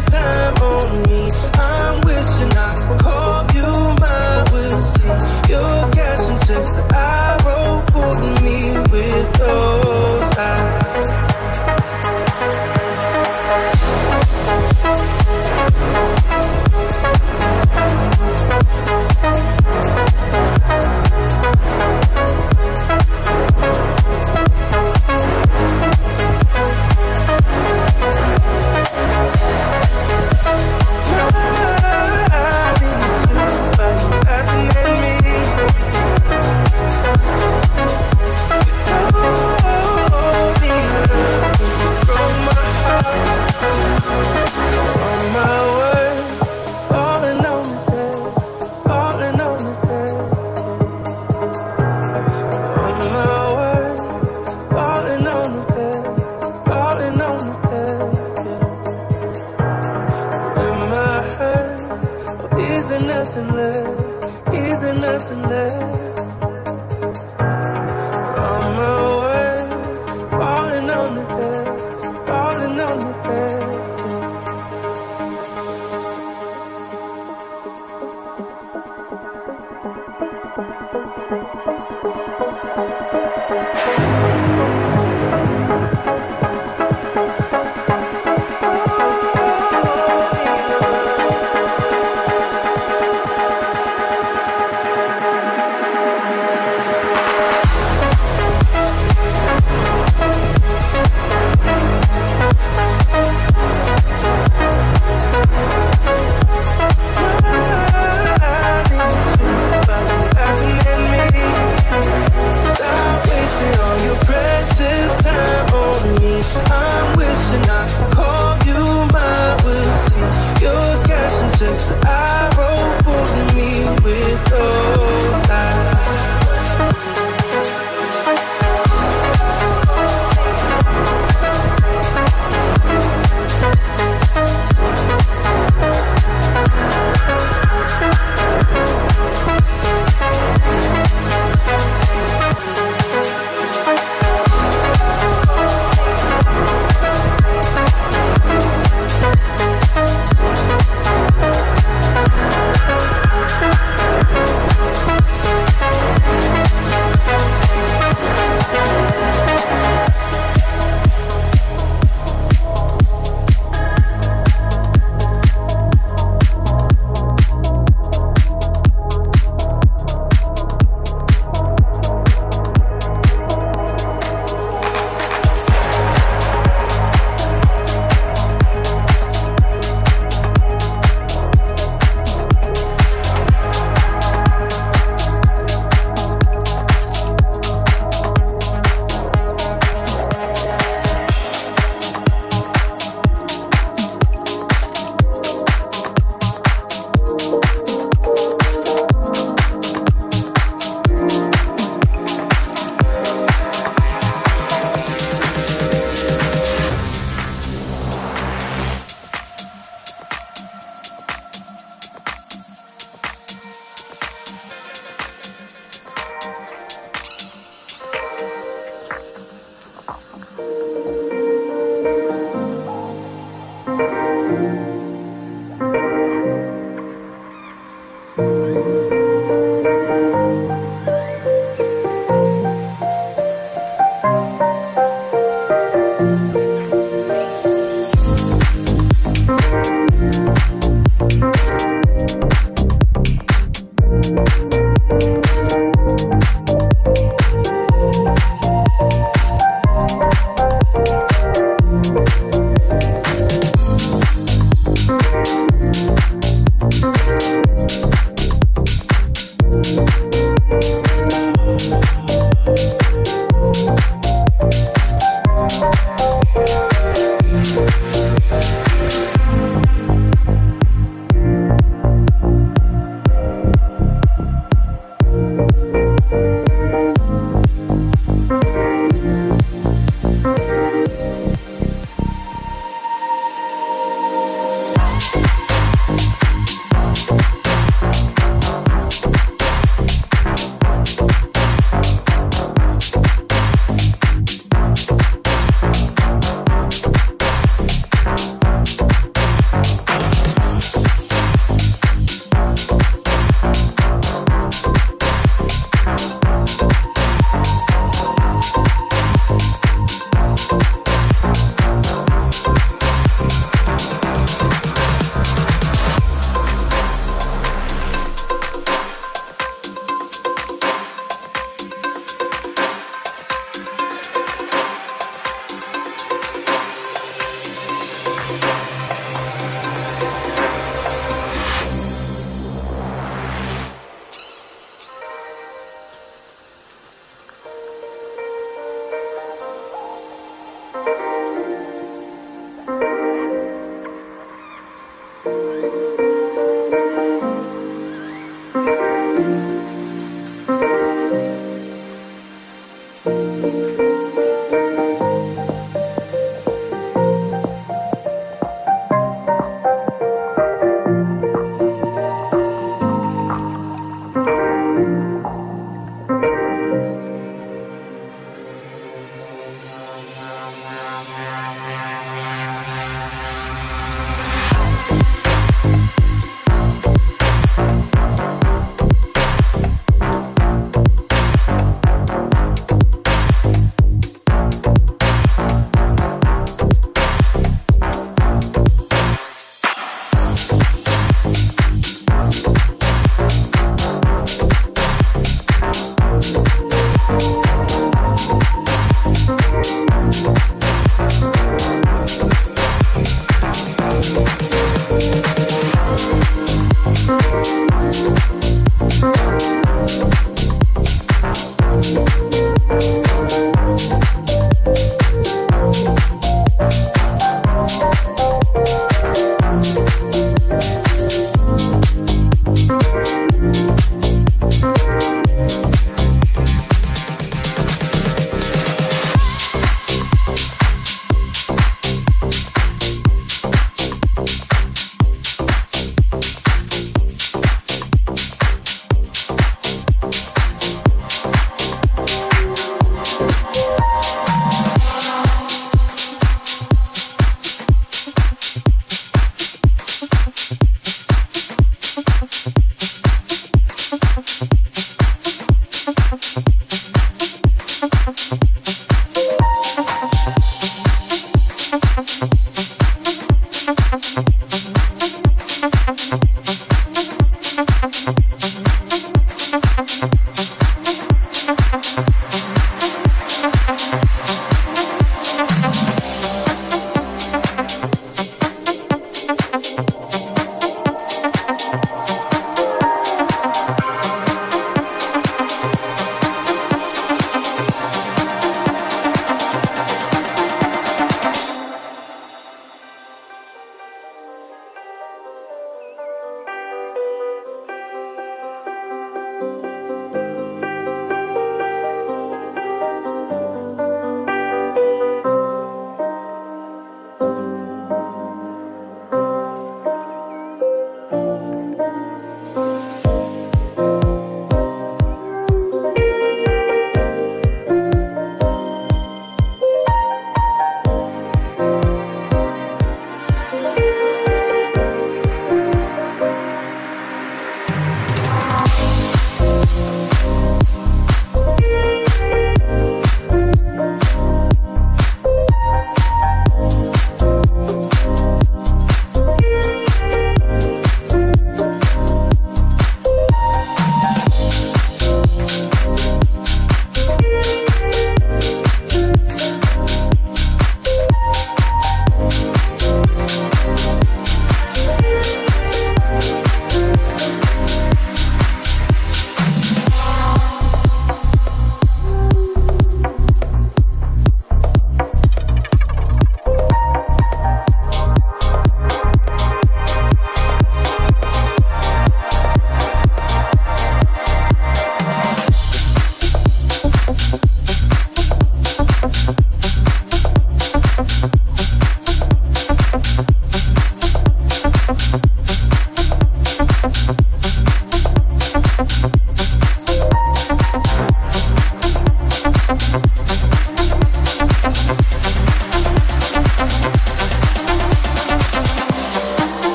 this time.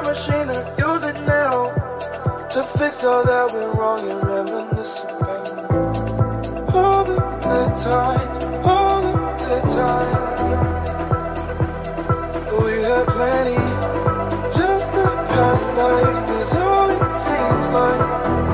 time machine and use it now to fix all that went wrong and reminisce about all the good times, all the good times. We had plenty, just the past life is all it seems like.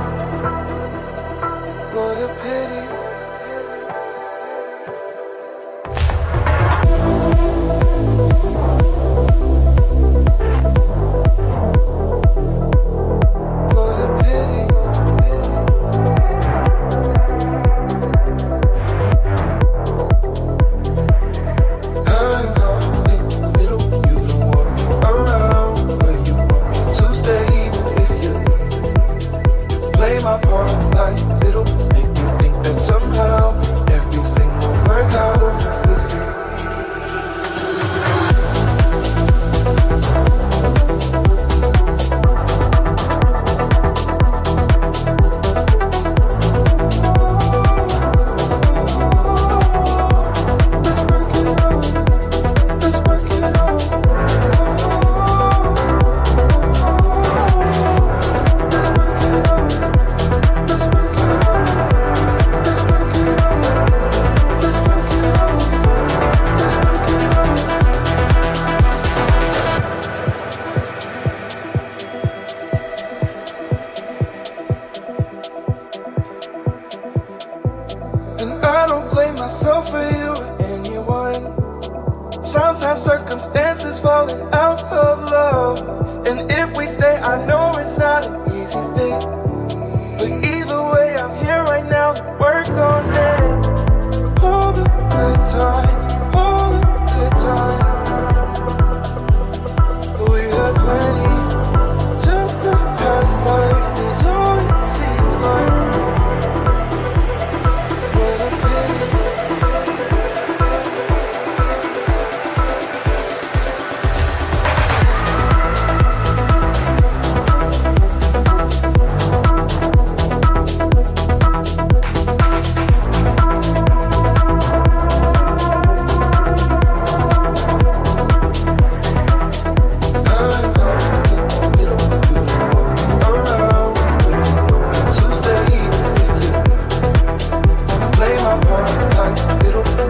like little